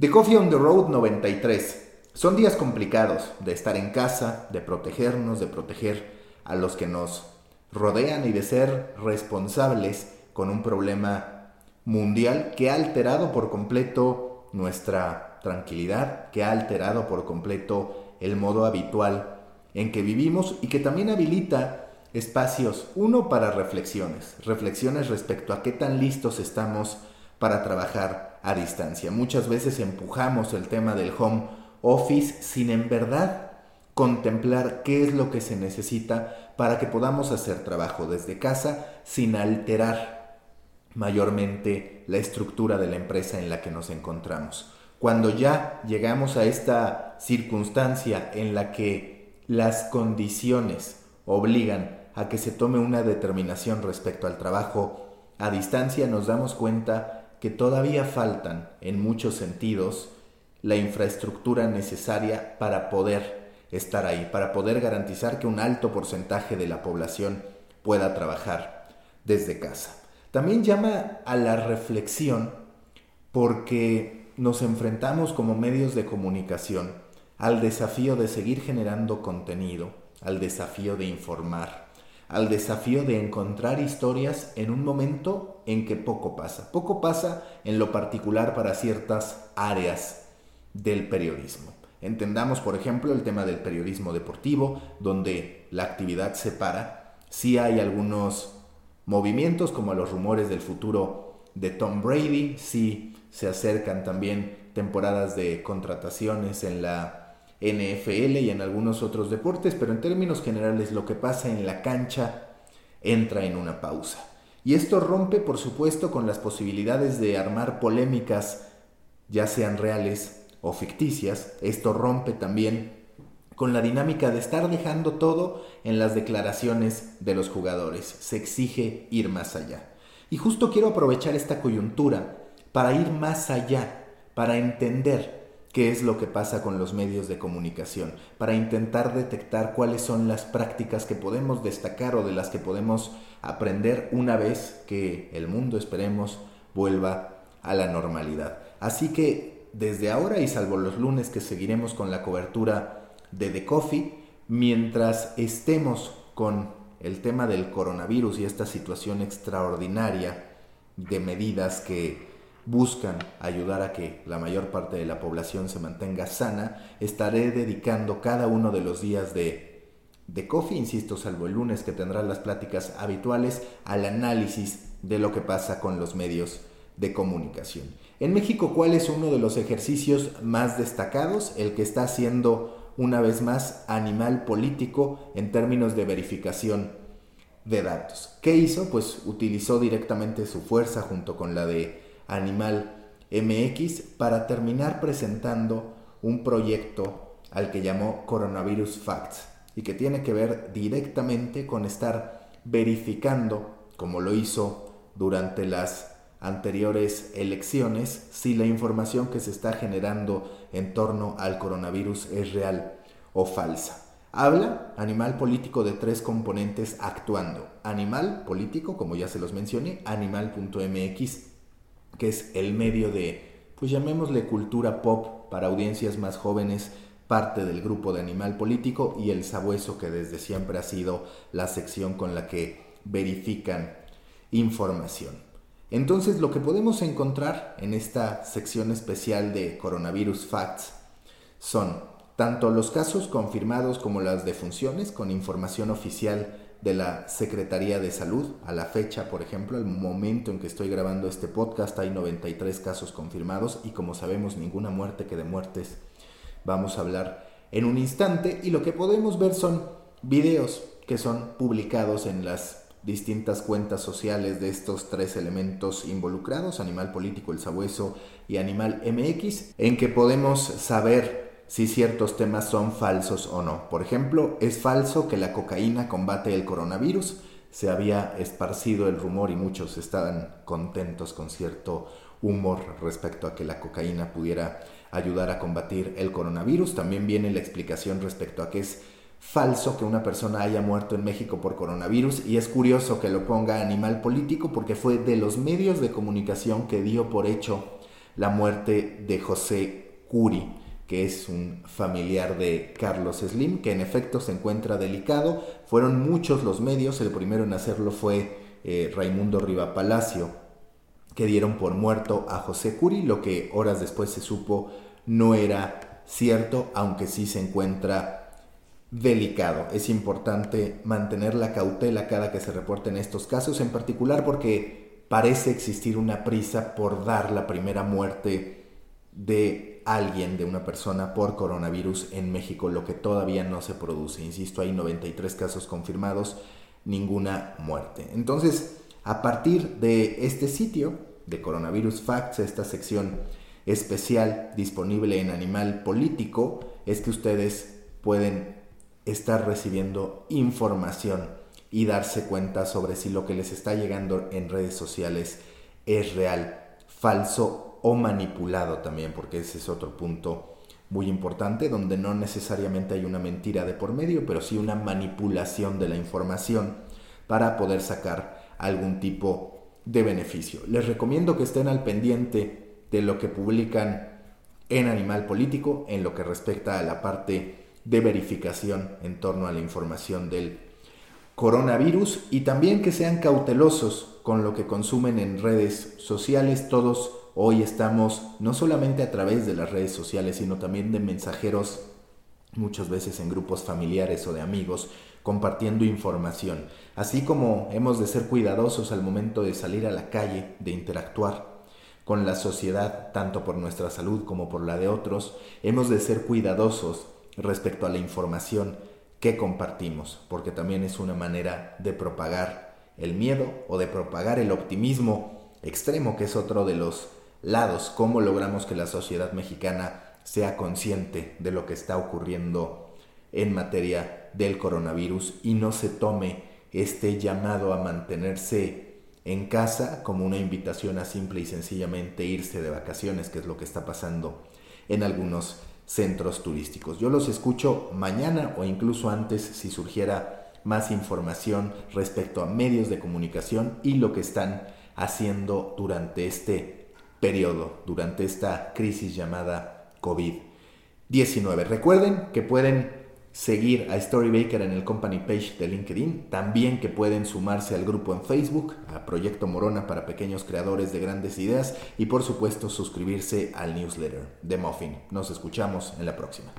The Coffee on the Road 93. Son días complicados de estar en casa, de protegernos, de proteger a los que nos rodean y de ser responsables con un problema mundial que ha alterado por completo nuestra tranquilidad, que ha alterado por completo el modo habitual en que vivimos y que también habilita espacios, uno para reflexiones, reflexiones respecto a qué tan listos estamos para trabajar a distancia. Muchas veces empujamos el tema del home office sin en verdad contemplar qué es lo que se necesita para que podamos hacer trabajo desde casa sin alterar mayormente la estructura de la empresa en la que nos encontramos. Cuando ya llegamos a esta circunstancia en la que las condiciones obligan a que se tome una determinación respecto al trabajo a distancia, nos damos cuenta que todavía faltan, en muchos sentidos, la infraestructura necesaria para poder estar ahí, para poder garantizar que un alto porcentaje de la población pueda trabajar desde casa. También llama a la reflexión porque nos enfrentamos como medios de comunicación al desafío de seguir generando contenido, al desafío de informar, al desafío de encontrar historias en un momento en que poco pasa. Poco pasa en lo particular para ciertas áreas del periodismo. Entendamos, por ejemplo, el tema del periodismo deportivo, donde la actividad se para. Sí hay algunos movimientos, como los rumores del futuro de Tom Brady, sí se acercan también temporadas de contrataciones en la NFL y en algunos otros deportes, pero en términos generales lo que pasa en la cancha entra en una pausa. Y esto rompe, por supuesto, con las posibilidades de armar polémicas, ya sean reales o ficticias, esto rompe también con la dinámica de estar dejando todo en las declaraciones de los jugadores. Se exige ir más allá. Y justo quiero aprovechar esta coyuntura para ir más allá, para entender qué es lo que pasa con los medios de comunicación, para intentar detectar cuáles son las prácticas que podemos destacar o de las que podemos aprender una vez que el mundo, esperemos, vuelva a la normalidad. Así que desde ahora y salvo los lunes que seguiremos con la cobertura de The Coffee, mientras estemos con el tema del coronavirus y esta situación extraordinaria de medidas que buscan ayudar a que la mayor parte de la población se mantenga sana, estaré dedicando cada uno de los días de, de coffee, insisto, salvo el lunes que tendrán las pláticas habituales, al análisis de lo que pasa con los medios de comunicación. En México, ¿cuál es uno de los ejercicios más destacados? El que está haciendo una vez más animal político en términos de verificación de datos. ¿Qué hizo? Pues utilizó directamente su fuerza junto con la de Animal MX para terminar presentando un proyecto al que llamó Coronavirus Facts y que tiene que ver directamente con estar verificando, como lo hizo durante las anteriores elecciones si la información que se está generando en torno al coronavirus es real o falsa. Habla animal político de tres componentes actuando. Animal político, como ya se los mencioné, animal.mx, que es el medio de, pues llamémosle cultura pop para audiencias más jóvenes, parte del grupo de animal político, y el sabueso, que desde siempre ha sido la sección con la que verifican información. Entonces lo que podemos encontrar en esta sección especial de Coronavirus Facts son tanto los casos confirmados como las defunciones con información oficial de la Secretaría de Salud. A la fecha, por ejemplo, al momento en que estoy grabando este podcast hay 93 casos confirmados y como sabemos ninguna muerte que de muertes vamos a hablar en un instante y lo que podemos ver son videos que son publicados en las distintas cuentas sociales de estos tres elementos involucrados, animal político, el sabueso y animal MX, en que podemos saber si ciertos temas son falsos o no. Por ejemplo, es falso que la cocaína combate el coronavirus. Se había esparcido el rumor y muchos estaban contentos con cierto humor respecto a que la cocaína pudiera ayudar a combatir el coronavirus. También viene la explicación respecto a que es falso que una persona haya muerto en México por coronavirus y es curioso que lo ponga animal político porque fue de los medios de comunicación que dio por hecho la muerte de José Curi, que es un familiar de Carlos Slim, que en efecto se encuentra delicado. Fueron muchos los medios, el primero en hacerlo fue eh, Raimundo Riva Palacio, que dieron por muerto a José Curi, lo que horas después se supo no era cierto, aunque sí se encuentra delicado. Es importante mantener la cautela cada que se reporten estos casos, en particular porque parece existir una prisa por dar la primera muerte alguien, de una persona por coronavirus en México, lo que todavía no se produce. Insisto, hay 93 casos confirmados, ninguna muerte. Entonces, a partir de este sitio de Coronavirus Facts, esta sección especial disponible en Animal Político, es que ustedes pueden estar recibiendo información y darse cuenta sobre si lo que les está llegando en redes sociales es real, falso o manipulado también, porque ese es otro punto muy importante, donde no necesariamente hay una mentira de por medio, pero sí una manipulación de la información para poder sacar algún tipo de beneficio. Les recomiendo que estén al pendiente de lo que publican en Animal Político en lo que respecta a la parte de verificación en torno a la información del coronavirus y también que sean cautelosos con lo que consumen en redes sociales. Todos hoy estamos no solamente a través de las redes sociales, sino también de mensajeros, muchas veces en grupos familiares o de amigos, compartiendo información. Así como hemos de ser cuidadosos al momento de salir a la calle, de interactuar con la sociedad, tanto por nuestra salud como por la de otros, hemos de ser cuidadosos respecto a la información que compartimos, porque también es una manera de propagar el miedo o de propagar el optimismo extremo, que es otro de los lados, cómo logramos que la sociedad mexicana sea consciente de lo que está ocurriendo en materia del coronavirus y no se tome este llamado a mantenerse en casa como una invitación a simple y sencillamente irse de vacaciones, que es lo que está pasando en algunos centros turísticos. Yo los escucho mañana o incluso antes si surgiera más información respecto a medios de comunicación y lo que están haciendo durante este periodo, durante esta crisis llamada COVID-19. Recuerden que pueden seguir a Storybaker en el company page de LinkedIn, también que pueden sumarse al grupo en Facebook, a Proyecto Morona para pequeños creadores de grandes ideas y por supuesto suscribirse al newsletter de Muffin. Nos escuchamos en la próxima.